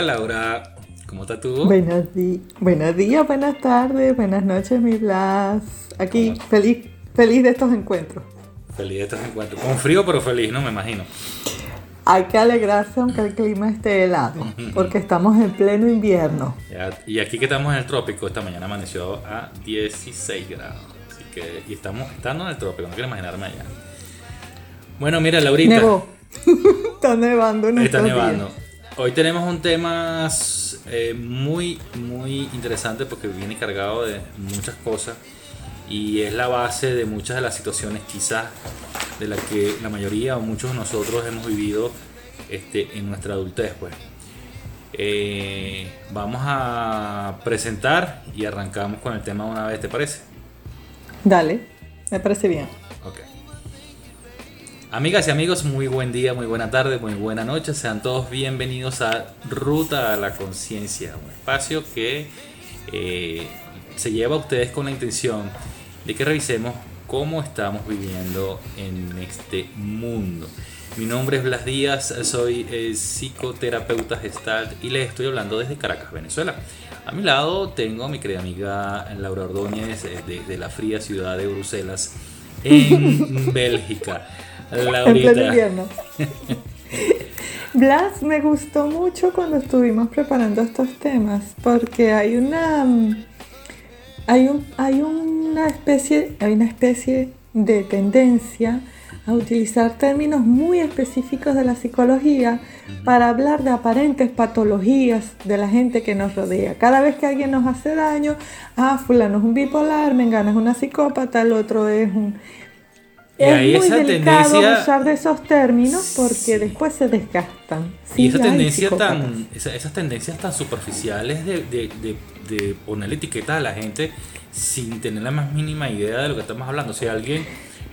Hola Laura, ¿cómo estás tú? Buenos, buenos días, buenas tardes, buenas noches, mi Blas. Aquí, feliz, feliz de estos encuentros. Feliz de estos encuentros. Con frío, pero feliz, ¿no? Me imagino. Hay que alegrarse aunque el clima esté helado, porque estamos en pleno invierno. y aquí que estamos en el trópico, esta mañana amaneció a 16 grados. Así que, y estamos estando en el trópico, no quiero imaginarme allá. Bueno, mira, Laurita. Nevó. Está nevando en Está nevando. Hoy tenemos un tema eh, muy, muy interesante porque viene cargado de muchas cosas y es la base de muchas de las situaciones quizás de las que la mayoría o muchos de nosotros hemos vivido este, en nuestra adultez. Pues. Eh, vamos a presentar y arrancamos con el tema una vez, ¿te parece? Dale, me parece bien. Ok. Amigas y amigos, muy buen día, muy buena tarde, muy buena noche. Sean todos bienvenidos a Ruta a la Conciencia, un espacio que eh, se lleva a ustedes con la intención de que revisemos cómo estamos viviendo en este mundo. Mi nombre es Blas Díaz, soy eh, psicoterapeuta gestalt y les estoy hablando desde Caracas, Venezuela. A mi lado tengo a mi querida amiga Laura Ordóñez eh, desde la fría ciudad de Bruselas, en Bélgica. En pleno invierno. Blas, me gustó mucho cuando estuvimos preparando estos temas porque hay una hay, un, hay una especie hay una especie de tendencia a utilizar términos muy específicos de la psicología para hablar de aparentes patologías de la gente que nos rodea. Cada vez que alguien nos hace daño, ah, fulano es un bipolar, mengana es una psicópata, el otro es un es muy delicado usar de esos términos porque después se desgastan. y esa tendencia tan, esas tendencias tan superficiales de, de, de, ponerle etiquetas a la gente sin tener la más mínima idea de lo que estamos hablando. Si alguien,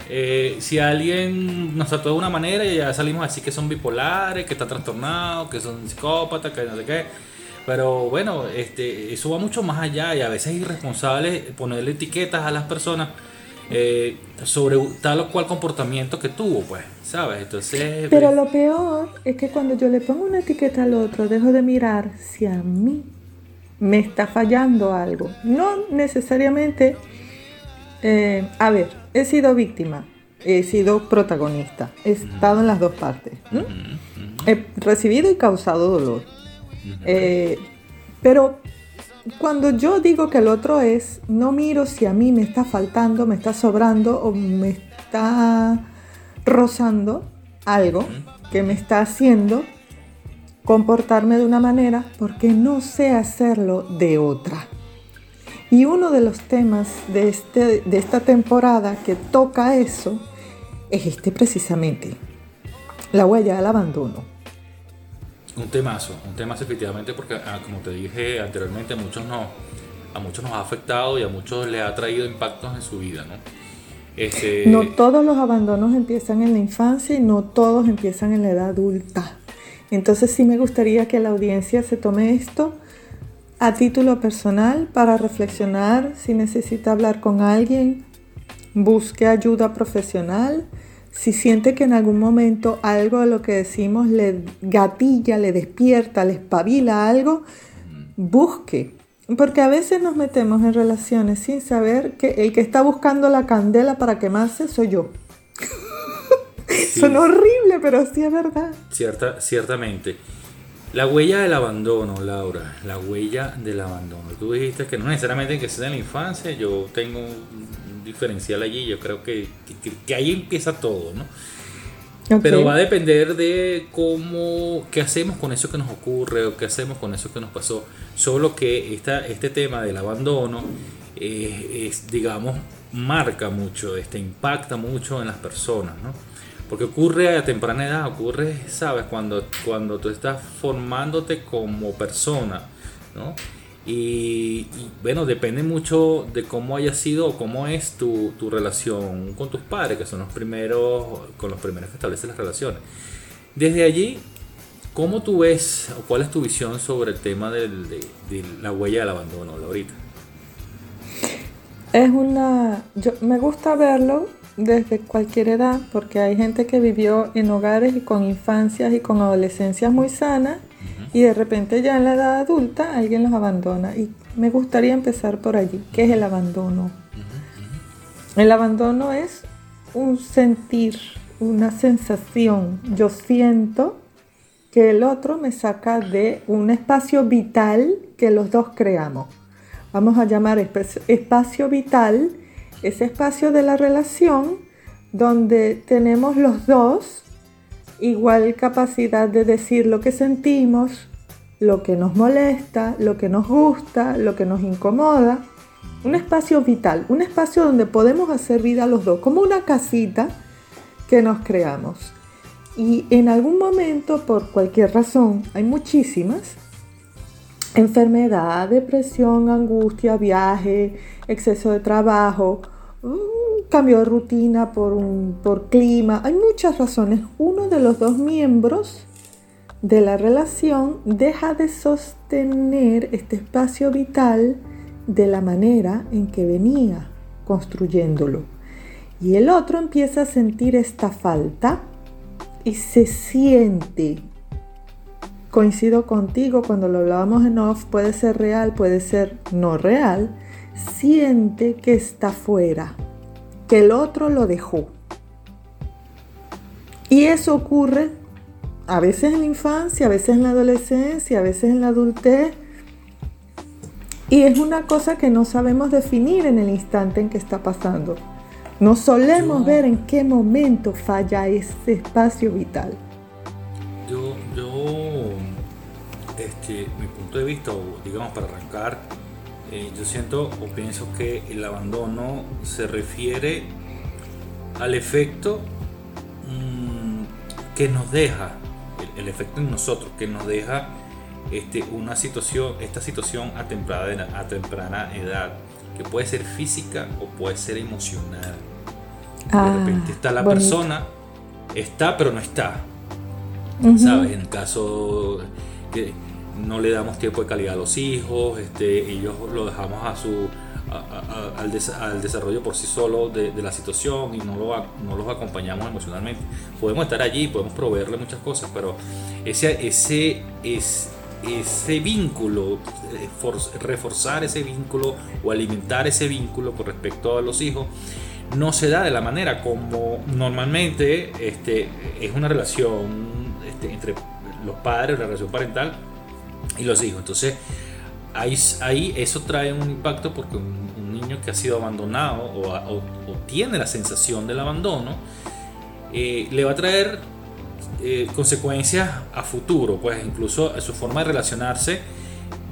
eh, si alguien nos trató de una manera y ya salimos así que son bipolares, que están trastornados, que son psicópatas, que no sé qué. Pero bueno, este, eso va mucho más allá y a veces es irresponsable ponerle etiquetas a las personas eh, sobre tal o cual comportamiento que tuvo, pues, ¿sabes? Entonces... Pero lo peor es que cuando yo le pongo una etiqueta al otro, dejo de mirar si a mí me está fallando algo. No necesariamente... Eh, a ver, he sido víctima, he sido protagonista, he estado en las dos partes. He recibido y causado dolor. Eh, pero cuando yo digo que el otro es, no miro si a mí me está faltando, me está sobrando o me está rozando algo que me está haciendo comportarme de una manera porque no sé hacerlo de otra. Y uno de los temas de, este, de esta temporada que toca eso es este precisamente, la huella del abandono. Un temazo, un temazo efectivamente porque ah, como te dije anteriormente muchos, no, a muchos nos ha afectado y a muchos les ha traído impactos en su vida, ¿no? Este... No todos los abandonos empiezan en la infancia y no todos empiezan en la edad adulta. Entonces sí me gustaría que la audiencia se tome esto a título personal para reflexionar si necesita hablar con alguien, busque ayuda profesional si siente que en algún momento algo de lo que decimos le gatilla, le despierta, le espabila algo, busque. Porque a veces nos metemos en relaciones sin saber que el que está buscando la candela para quemarse soy yo. Son horrible, pero sí es verdad. Cierta, ciertamente. La huella del abandono, Laura, la huella del abandono. Tú dijiste que no necesariamente que sea en la infancia, yo tengo diferencial allí. Yo creo que, que, ahí empieza todo, ¿no? Pero va a depender de cómo, qué hacemos con eso que nos ocurre o qué hacemos con eso que nos pasó. Solo que esta, este tema del abandono eh, es, digamos, marca mucho, este, impacta mucho en las personas, ¿no? Porque ocurre a temprana edad, ocurre, ¿sabes? Cuando, cuando tú estás formándote como persona, ¿no? Y, bueno, depende mucho de cómo haya sido o cómo es tu, tu, relación con tus padres, que son los primeros, con los primeros que establecen las relaciones. Desde allí, ¿cómo tú ves o cuál es tu visión sobre el tema de, de la huella del abandono, Laurita? Es una. Yo, me gusta verlo desde cualquier edad, porque hay gente que vivió en hogares y con infancias y con adolescencias muy sanas y de repente ya en la edad adulta alguien los abandona. Y me gustaría empezar por allí. ¿Qué es el abandono? El abandono es un sentir, una sensación. Yo siento que el otro me saca de un espacio vital que los dos creamos. Vamos a llamar espacio vital ese espacio de la relación donde tenemos los dos igual capacidad de decir lo que sentimos, lo que nos molesta, lo que nos gusta, lo que nos incomoda. Un espacio vital, un espacio donde podemos hacer vida los dos, como una casita que nos creamos. Y en algún momento, por cualquier razón, hay muchísimas, enfermedad, depresión, angustia, viaje, exceso de trabajo, cambio de rutina por, un, por clima, hay muchas razones. Uno de los dos miembros de la relación deja de sostener este espacio vital de la manera en que venía construyéndolo. Y el otro empieza a sentir esta falta y se siente. Coincido contigo cuando lo hablábamos en off, puede ser real, puede ser no real. Siente que está fuera, que el otro lo dejó. Y eso ocurre a veces en la infancia, a veces en la adolescencia, a veces en la adultez. Y es una cosa que no sabemos definir en el instante en que está pasando. No solemos ver en qué momento falla ese espacio vital. Yo, yo, este, mi punto de vista, digamos para arrancar, eh, yo siento o pienso que el abandono se refiere al efecto mm, que nos deja, el, efecto en nosotros, que nos deja este, una situación, esta situación a temprana, a temprana edad, que puede ser física o puede ser emocional. de ah, repente está la persona, está pero no está. ¿Sabes? En caso que no le damos tiempo de calidad a los hijos, este, ellos lo dejamos a su, al, desarrollo por sí solo de, la situación y no, lo, los acompañamos emocionalmente. Podemos estar allí, podemos proveerle muchas cosas, pero ese, ese, es, ese vínculo, eh, reforzar ese vínculo o alimentar ese vínculo con respecto a los hijos, no se da de la manera como normalmente este, es una relación este, entre los padres, la relación parental y los hijos. Entonces, ahí, ahí eso trae un impacto porque un, niño que ha sido abandonado o, tiene la sensación del abandono, eh, le va a traer eh, consecuencias a futuro, pues incluso a su forma de relacionarse,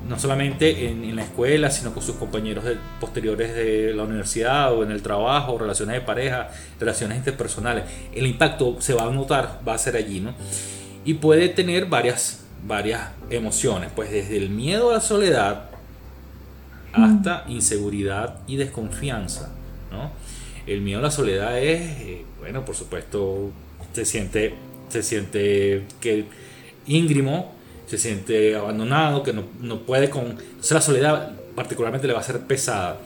no solamente en, la escuela, sino con sus compañeros posteriores de la universidad o en el trabajo, relaciones de pareja, relaciones interpersonales. El impacto se va a notar, va a ser allí, ¿no? Y puede tener varias varias emociones, pues desde el miedo a la soledad hasta inseguridad y desconfianza. ¿no? El miedo a la soledad es, eh, bueno, por supuesto, se siente, se siente que íngrimo, se siente abandonado, que no, puede con... Entonces la soledad particularmente le va a ser pesada.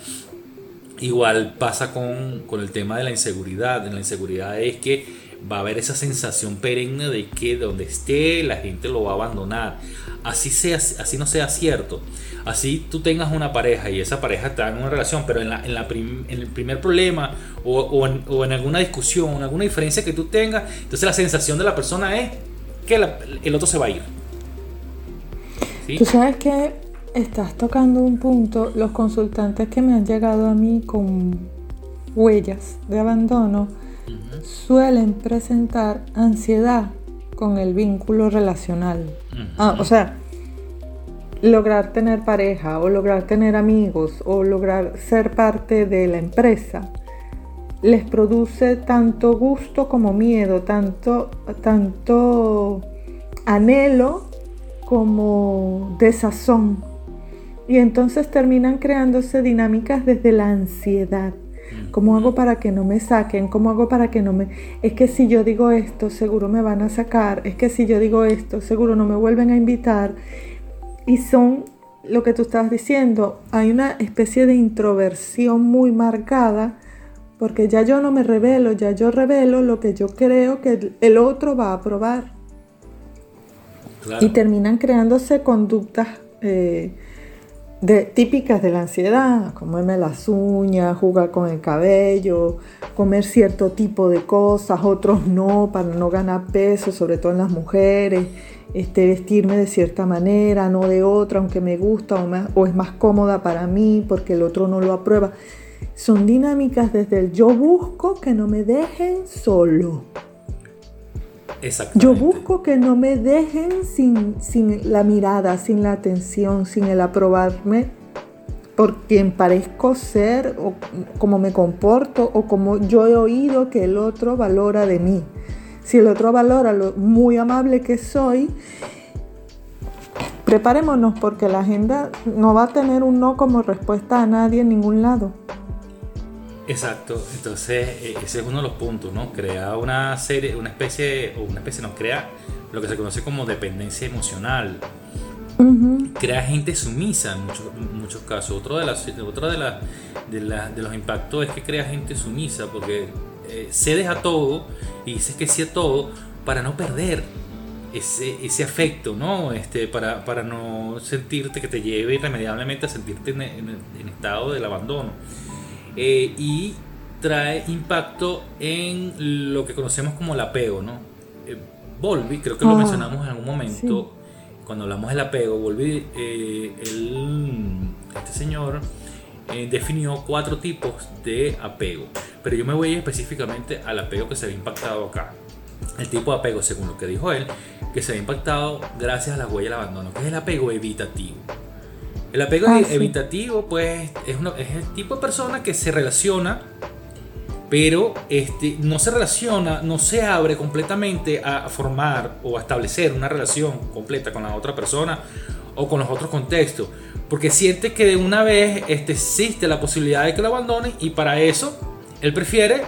Igual pasa con, con el tema de la inseguridad. La inseguridad es que va a haber esa sensación perenne de que donde esté la gente lo va a abandonar. Así, sea, así no sea cierto. Así tú tengas una pareja y esa pareja está en una relación, pero en, la, en, el primer problema o, o, en, alguna discusión, en alguna diferencia que tú tengas, entonces la sensación de la persona es que el otro se va a ir. Tú sabes que estás tocando un punto, los consultantes que me han llegado a mí con huellas de abandono, suelen presentar ansiedad con el vínculo relacional. Ah, o sea, lograr tener pareja o lograr tener amigos o lograr ser parte de la empresa les produce tanto gusto como miedo, tanto, tanto anhelo como desazón. Y entonces terminan creándose dinámicas desde la ansiedad. ¿Cómo hago para que no me saquen? ¿Cómo hago para que no me... Es que si yo digo esto, seguro me van a sacar. Es que si yo digo esto, seguro no me vuelven a invitar. Y son lo que tú estás diciendo. Hay una especie de introversión muy marcada porque ya yo no me revelo, ya yo revelo lo que yo creo que el otro va a aprobar. Y terminan creándose conductas eh, de, típicas de la ansiedad, comerme las uñas, jugar con el cabello, comer cierto tipo de cosas, otros no, para no ganar peso, sobre todo en las mujeres, este, vestirme de cierta manera, no de otra, aunque me gusta o, o es más cómoda para mí porque el otro no lo aprueba. Son dinámicas desde el yo busco que no me dejen solo. Yo busco que no me dejen sin, sin la mirada, sin la atención, sin el aprobarme por quien parezco ser o cómo me comporto o como yo he oído que el otro valora de mí. Si el otro valora lo muy amable que soy, preparémonos porque la agenda no va a tener un no como respuesta a nadie en ningún lado. Exacto, entonces e, ese es uno de los puntos, ¿no? Crea una serie, una especie, o una especie nos crea lo que se conoce como dependencia emocional. Crea gente sumisa en muchos, muchos casos. Otro, de, las, otro de, de, los impactos es que crea gente sumisa porque eh, cedes a todo y dices que sí a todo para no perder ese, ese afecto, ¿no? Este, para, para no sentirte que te lleve irremediablemente a sentirte en, en estado del abandono. Eh, y trae impacto en lo que conocemos como el apego, ¿no? Eh, Volvi, creo que lo ah, mencionamos en algún momento, cuando hablamos del apego, Volvi, eh, este señor definió cuatro tipos de apego, pero yo me voy específicamente al apego que se ve impactado acá. El tipo de apego, según lo que dijo él, que se ve impactado gracias a la huella del abandono, que es el apego evitativo. El apego ah, evitativo, pues, es, el tipo de persona que se relaciona, pero este, no se relaciona, no se abre completamente a formar o a establecer una relación completa con la otra persona o con los otros contextos, porque siente que de una vez este, existe la posibilidad de que lo abandone y para eso él prefiere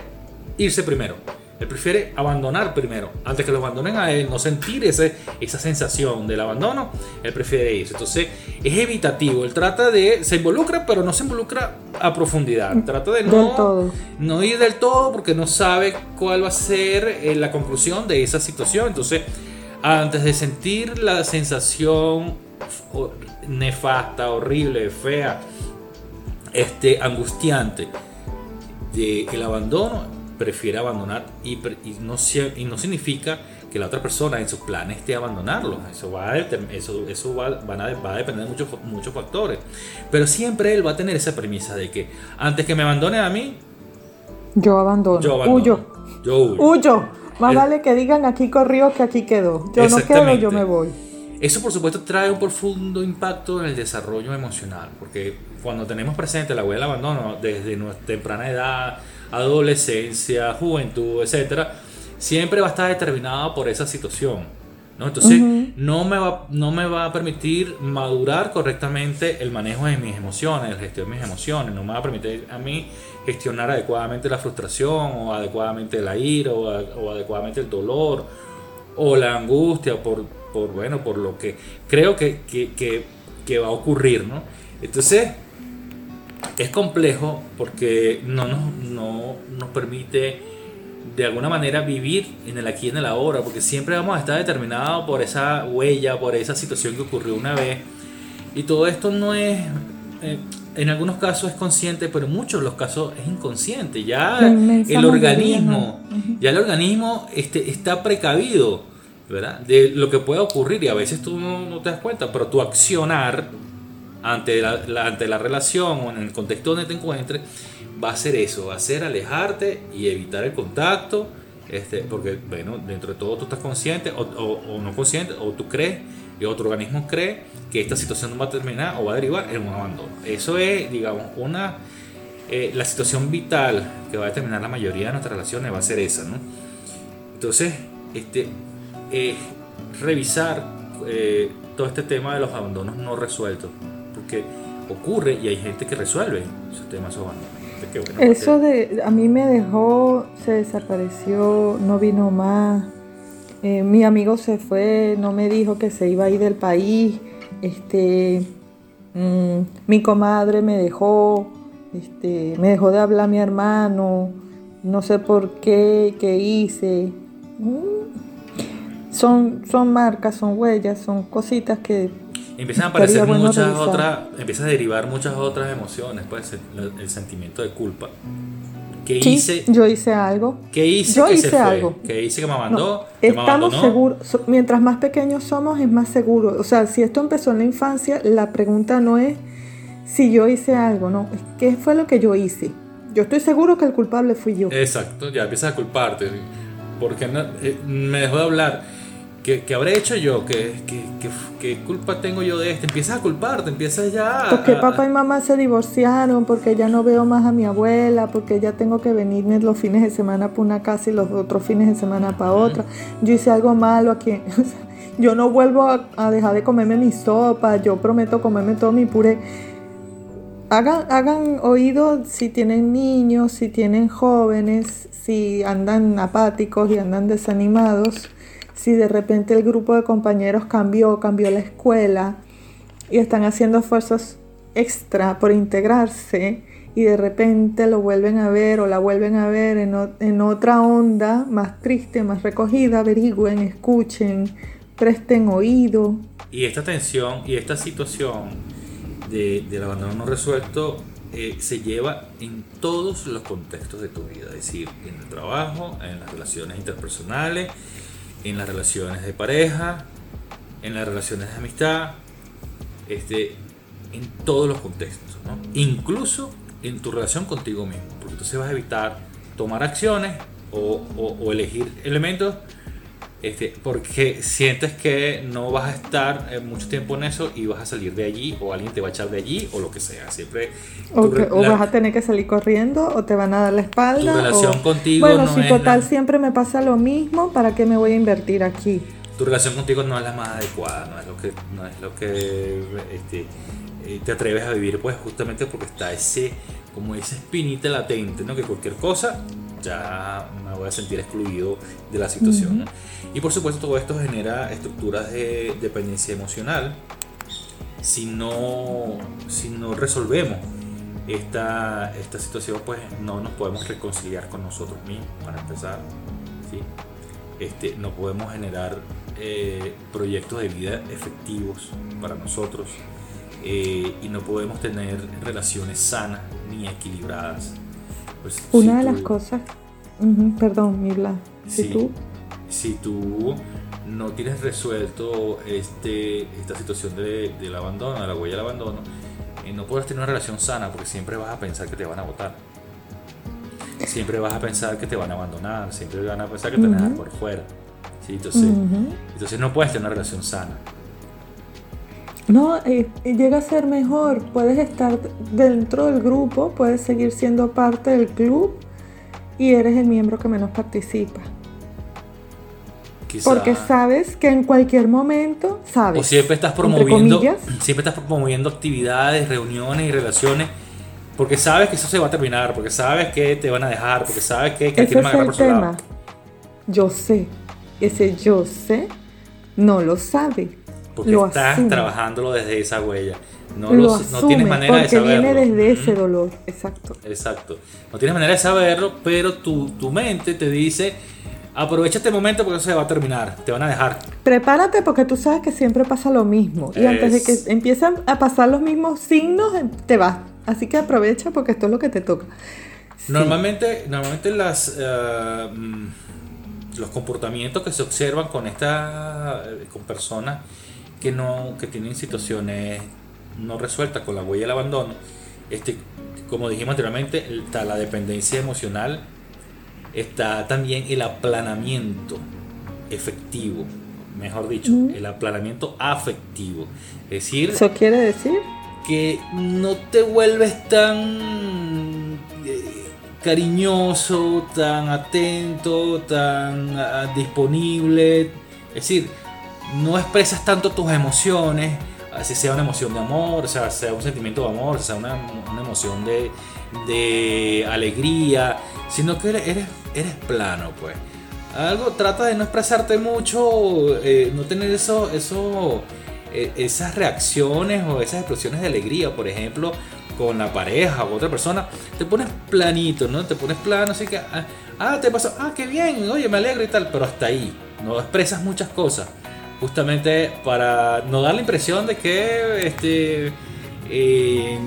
irse primero. Él prefiere abandonar primero, antes que lo abandonen a él, no sentir ese, esa sensación del abandono, él prefiere irse. Entonces es evitativo, él trata de, se involucra, pero no se involucra a profundidad. Trata de no, no ir del todo porque no sabe cuál va a ser eh, la conclusión de esa situación. Entonces, antes de sentir la sensación nefasta, horrible, fea, este, angustiante del abandono, prefiere abandonar y, no, y no significa que la otra persona en sus planes esté abandonarlo. Eso va a, eso, eso va, a, va a depender de muchos, muchos factores. Pero siempre él va a tener esa premisa de que antes que me abandone a mí, yo abandono. Yo Huyo. Yo huyo. Más vale que digan aquí corrió que aquí quedó. Yo no quedo, yo me voy. Eso por supuesto trae un profundo impacto en el desarrollo emocional, porque cuando tenemos presente la huella del abandono desde nuestra temprana edad, adolescencia, juventud, etcétera, siempre va a estar determinada por esa situación. ¿no? Entonces, no, me va, no me va a permitir madurar correctamente el manejo de mis emociones, el gestión de mis emociones, no me va a permitir a mí gestionar adecuadamente la frustración o adecuadamente la ira o, adecuadamente el dolor o la angustia por, por, bueno, por lo que creo que, que, que va a ocurrir. ¿no? Entonces, es complejo porque no nos, no nos permite de alguna manera vivir en el aquí y en el ahora, porque siempre vamos a estar determinados por esa huella, por esa situación que ocurrió una vez. Y todo esto no es, eh, en algunos casos es consciente, pero en muchos de los casos es inconsciente. Ya el organismo, ya el organismo este, está precavido, De lo que pueda ocurrir y a veces tú no, te das cuenta, pero tu accionar ante la, ante la relación o en el contexto donde te encuentres, va a ser eso, va a ser alejarte y evitar el contacto, este, porque bueno, dentro de todo tú estás consciente o, o, no consciente, o tú crees y otro organismo cree que esta situación no va a terminar o va a derivar en un abandono. Eso es, digamos, una, eh, la situación vital que va a determinar la mayoría de nuestras relaciones va a ser esa, ¿no? Entonces, este, revisar eh, todo este tema de los abandonos no resueltos que ocurre y hay gente que resuelve esos temas Eso de, a mí me dejó, se desapareció, no vino más. Eh, mi amigo se fue, no me dijo que se iba a ir del país. Este, mm, mi comadre me dejó, este, me dejó de hablar mi hermano, no sé por qué, qué hice. Mm. Son, son marcas, son huellas, son cositas que empiezan a aparecer muchas otras, empiezan a derivar muchas otras emociones, pues el, sentimiento de culpa. ¿Qué hice? Yo hice algo. ¿Qué hice? Yo hice algo. ¿Qué hice que me mandó? estamos seguros. Mientras más pequeños somos, es más seguro. O sea, si esto empezó en la infancia, la pregunta no es si yo hice algo, no. ¿Qué fue lo que yo hice? Yo estoy seguro que el culpable fui yo. Exacto, ya empiezas a culparte. Porque eh, me dejó de hablar ¿Qué, habré hecho yo? ¿Qué, ¿Qué, culpa tengo yo de esto? Empiezas a culparte, empiezas ya Porque papá y mamá se divorciaron, porque ya no veo más a mi abuela, porque ya tengo que venirme los fines de semana para una casa y los otros fines de semana para otra. Yo hice algo malo aquí. yo no vuelvo a, dejar de comerme mi sopa, yo prometo comerme todo mi puré. Hagan, hagan oído si tienen niños, si tienen jóvenes, si andan apáticos y andan desanimados si de repente el grupo de compañeros cambió, cambió la escuela y están haciendo esfuerzos extra por integrarse y de repente lo vuelven a ver o la vuelven a ver en, otra onda más triste, más recogida, averigüen, escuchen, presten oído. Y esta tensión y esta situación de, del abandono no resuelto eh, se lleva en todos los contextos de tu vida, es decir, en el trabajo, en las relaciones interpersonales, en las relaciones de pareja, en las relaciones de amistad, este, en todos los contextos, incluso en tu relación contigo mismo, porque entonces vas a evitar tomar acciones o, elegir elementos este, porque sientes que no vas a estar eh, mucho tiempo en eso y vas a salir de allí o alguien te va a echar de allí o lo que sea. Siempre o, vas a tener que salir corriendo o te van a dar la espalda. Tu relación contigo bueno, si total siempre me pasa lo mismo, ¿para qué me voy a invertir aquí? Tu relación contigo no es la más adecuada, no es lo que, no es lo que este, eh, te atreves a vivir, pues justamente porque está ese, como esa espinita latente, ¿no? Que cualquier cosa ya me voy a sentir excluido de la situación. Y por supuesto todo esto genera estructuras de dependencia emocional si no, si no resolvemos esta, esta situación, pues no nos podemos reconciliar con nosotros mismos, para empezar. ¿sí? Este, no podemos generar eh, proyectos de vida efectivos para nosotros eh, y no podemos tener relaciones sanas ni equilibradas pues, Una de las cosas, perdón, Mirla, si tú... Si tú no tienes resuelto este, esta situación de, del abandono, de la huella del abandono, eh, no puedes tener una relación sana porque siempre vas a pensar que te van a votar. Siempre vas a pensar que te van a abandonar, siempre van a pensar que te van a dejar por fuera. Entonces, entonces no puedes tener una relación sana. No, eh, llega a ser mejor. Puedes estar dentro del grupo, puedes seguir siendo parte del club y eres el miembro que menos participa. Porque sabes que en cualquier momento, sabes. O siempre estás promoviendo, siempre estás promoviendo actividades, reuniones y relaciones, porque sabes que eso se va a terminar, porque sabes que te van a dejar, porque sabes que, que Ese es el tema. Yo sé, ese yo sé no lo sabe porque estás trabajándolo desde esa huella. No, lo no tienes manera de saberlo. viene desde ese dolor, exacto. Exacto. No tienes manera de saberlo, pero tu, tu mente te dice, aprovecha este momento porque eso se va a terminar, te van a dejar. Prepárate porque tú sabes que siempre pasa lo mismo. Y antes de que empiezan a pasar los mismos signos, te vas. Así que aprovecha porque esto es lo que te toca. Normalmente, normalmente las... Eh, mm, los comportamientos que se observan con esta con personas que, no, que tienen situaciones no resueltas con la huella del abandono, este, como dijimos anteriormente, está la dependencia emocional, está también el aplanamiento efectivo, mejor dicho, el aplanamiento afectivo. Es decir, ¿eso quiere decir? Que no te vuelves tan eh, cariñoso, tan atento, tan ah, disponible. Es decir, no expresas tanto tus emociones, así sea una emoción de amor, sea, un sentimiento de amor, sea una, emoción de, alegría, sino que eres, plano, pues. Algo trata de no expresarte mucho, eh, no tener eso, eh, esas reacciones o esas expresiones de alegría, por ejemplo, con la pareja o otra persona, te pones planito, ¿no? Te pones plano, así que, ah, ah te pasó, ah, qué bien, oye, me alegro y tal, pero hasta ahí no expresas muchas cosas, justamente para no dar la impresión de que este, eh,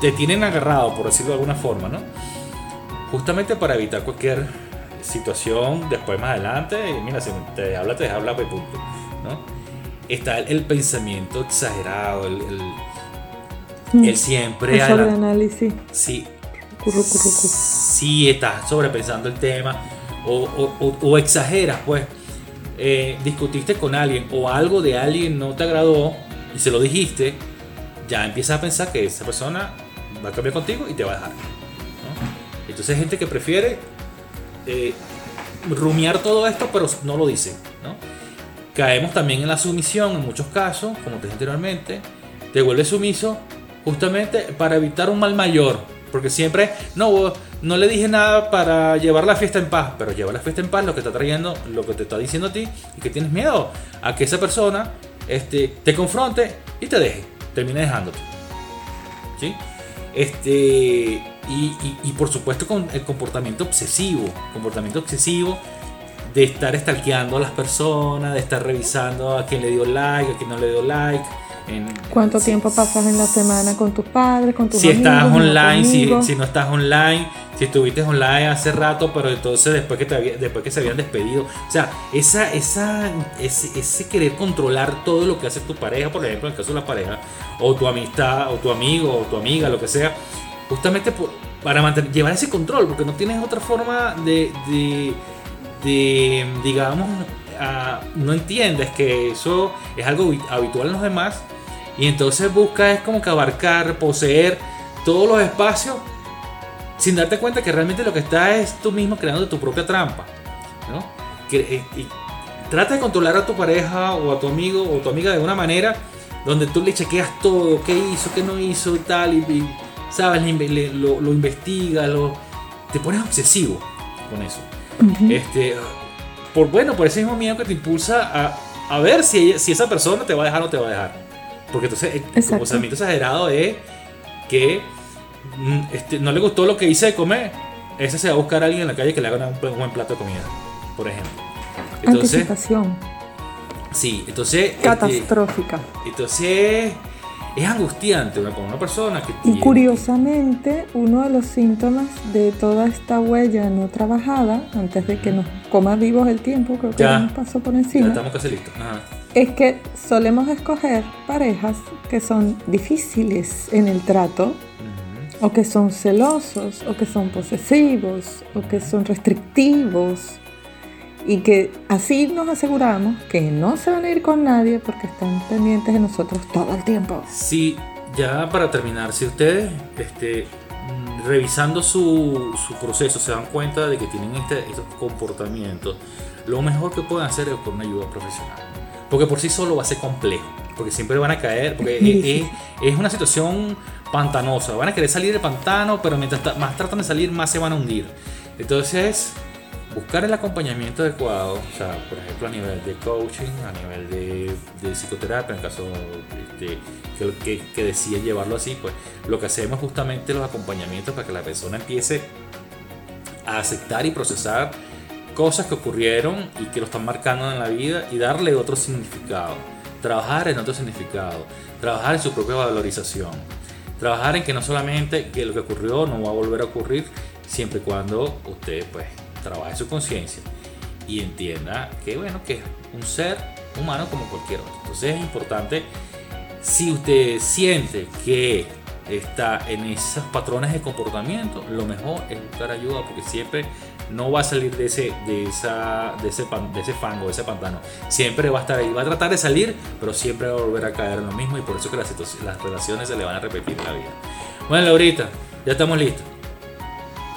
te tienen agarrado, por decirlo de alguna forma, ¿no? Justamente para evitar cualquier situación después más adelante, mira, si te habla, te habla, pues punto, ¿no? Está el, pensamiento exagerado, el, el, mm. siempre... El análisis Sí. Si estás sobrepensando el tema o, o, exageras, pues, eh, discutiste con alguien o algo de alguien no te agradó y se lo dijiste, ya empiezas a pensar que esa persona va a cambiar contigo y te va a dejar. Entonces hay gente que prefiere eh, rumiar todo esto, pero no lo dice. Caemos también en la sumisión en muchos casos, como te dije anteriormente. Te vuelves sumiso justamente para evitar un mal mayor. Porque siempre, no, no le dije nada para llevar la fiesta en paz, pero llevar la fiesta en paz lo que está trayendo, lo que te está diciendo a ti, y que tienes miedo a que esa persona este, te confronte y te deje, termine dejándote. ¿Sí? Este, y, por supuesto con el comportamiento obsesivo, comportamiento obsesivo de estar stalkeando a las personas, de estar revisando a quién le dio like, a quién no le dio like. ¿Cuánto tiempo pasas en la semana con tus padres, con tus si Estás online, si, si, no estás online, si estuviste online hace rato, pero entonces después que, te después que se habían despedido. O sea, esa, esa, ese, ese, querer controlar todo lo que hace tu pareja, por ejemplo, en el caso de la pareja, o tu amistad, o tu amigo, o tu amiga, lo que sea justamente para mantener, llevar ese control, porque no tienes otra forma de, de, digamos, no entiendes que eso es algo habitual en los demás y entonces buscas es como que abarcar, poseer todos los espacios sin darte cuenta que realmente lo que está es tú mismo creando tu propia trampa. ¿no? Eh, y trata de controlar a tu pareja o a tu amigo o tu amiga de una manera donde tú le chequeas todo, qué hizo, qué no hizo y tal, y ¿sabes? lo, lo investigas, lo, te pones obsesivo con eso. este, por, bueno, por ese mismo miedo que te impulsa a, a ver si, si esa persona te va a dejar o no te va a dejar. Porque entonces el comportamiento exagerado es que mm, este, no le gustó lo que hice de comer. Ese se va a buscar a alguien en la calle que le haga un, buen plato de comida, por ejemplo. Entonces, Anticipación. Sí, entonces. Este, Catastrófica. entonces es angustiante para una persona que Y curiosamente, uno de los síntomas de toda esta huella no trabajada, antes de que nos coma vivos el tiempo, creo que ya, nos pasó por encima. estamos casi listos. Es que solemos escoger parejas que son difíciles en el trato, o que son celosos, o que son posesivos, o que son restrictivos y que así nos aseguramos que no se van a ir con nadie porque están pendientes de nosotros todo el tiempo. Sí, ya para terminar, si ustedes este, revisando su, su proceso se dan cuenta de que tienen este, estos comportamientos, lo mejor que pueden hacer es con una ayuda profesional. Porque por sí solo va a ser complejo, porque siempre van a caer, porque es, es, una situación pantanosa, van a querer salir del pantano, pero mientras más tratan de salir, más se van a hundir. Entonces, buscar el acompañamiento adecuado, o sea, por ejemplo a nivel de coaching, a nivel de, psicoterapia, en caso de que, que, deciden llevarlo así, pues lo que hacemos es justamente los acompañamientos para que la persona empiece a aceptar y procesar cosas que ocurrieron y que lo están marcando en la vida y darle otro significado, trabajar en otro significado, trabajar en su propia valorización, trabajar en que no solamente que lo que ocurrió no va a volver a ocurrir siempre y cuando usted pues trabaje su conciencia y entienda que, bueno, que es un ser humano como cualquier otro. Entonces es importante, si usted siente que está en esos patrones de comportamiento, lo mejor es buscar ayuda porque siempre no va a salir de ese, de esa, de ese, de ese fango, de ese pantano. Siempre va a estar ahí, va a tratar de salir, pero siempre va a volver a caer en lo mismo y por eso que las, las relaciones se le van a repetir en la vida. Bueno, Laurita, ya estamos listos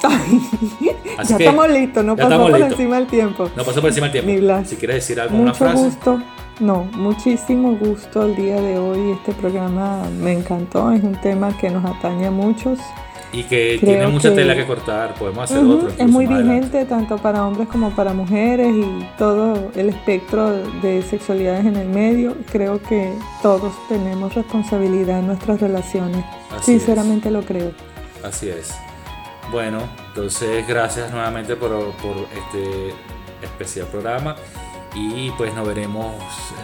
ya estamos listos, no pasó por encima del tiempo. No pasó por encima del tiempo. Si quieres decir algo, una frase. gusto. No, muchísimo gusto el día de hoy. Este programa me encantó. Es un tema que nos atañe a muchos. Y que tiene mucha tela que cortar. Podemos hacer otro. Es muy vigente tanto para hombres como para mujeres y todo el espectro de sexualidades en el medio. Creo que todos tenemos responsabilidad en nuestras relaciones. Sinceramente lo creo. Así es. Bueno, entonces gracias nuevamente por, este especial programa Y pues nos veremos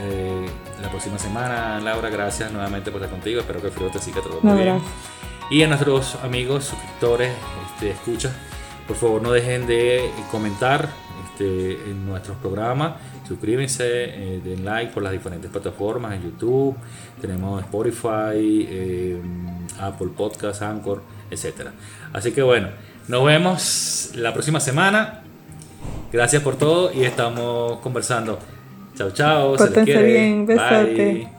eh, la próxima semana. Laura, gracias nuevamente por estar contigo. Espero que el frío te siga todo muy bien. Y a nuestros amigos, suscriptores, este, escucha, por favor no dejen de comentar este, en nuestros programas. Suscríbanse, eh, den like por las diferentes plataformas en YouTube. Tenemos Spotify, eh, Apple Podcasts, Anchor, etc. Así que bueno, nos vemos la próxima semana. Gracias por todo y estamos conversando. Chao, chao. Se les quiere. bien, besote.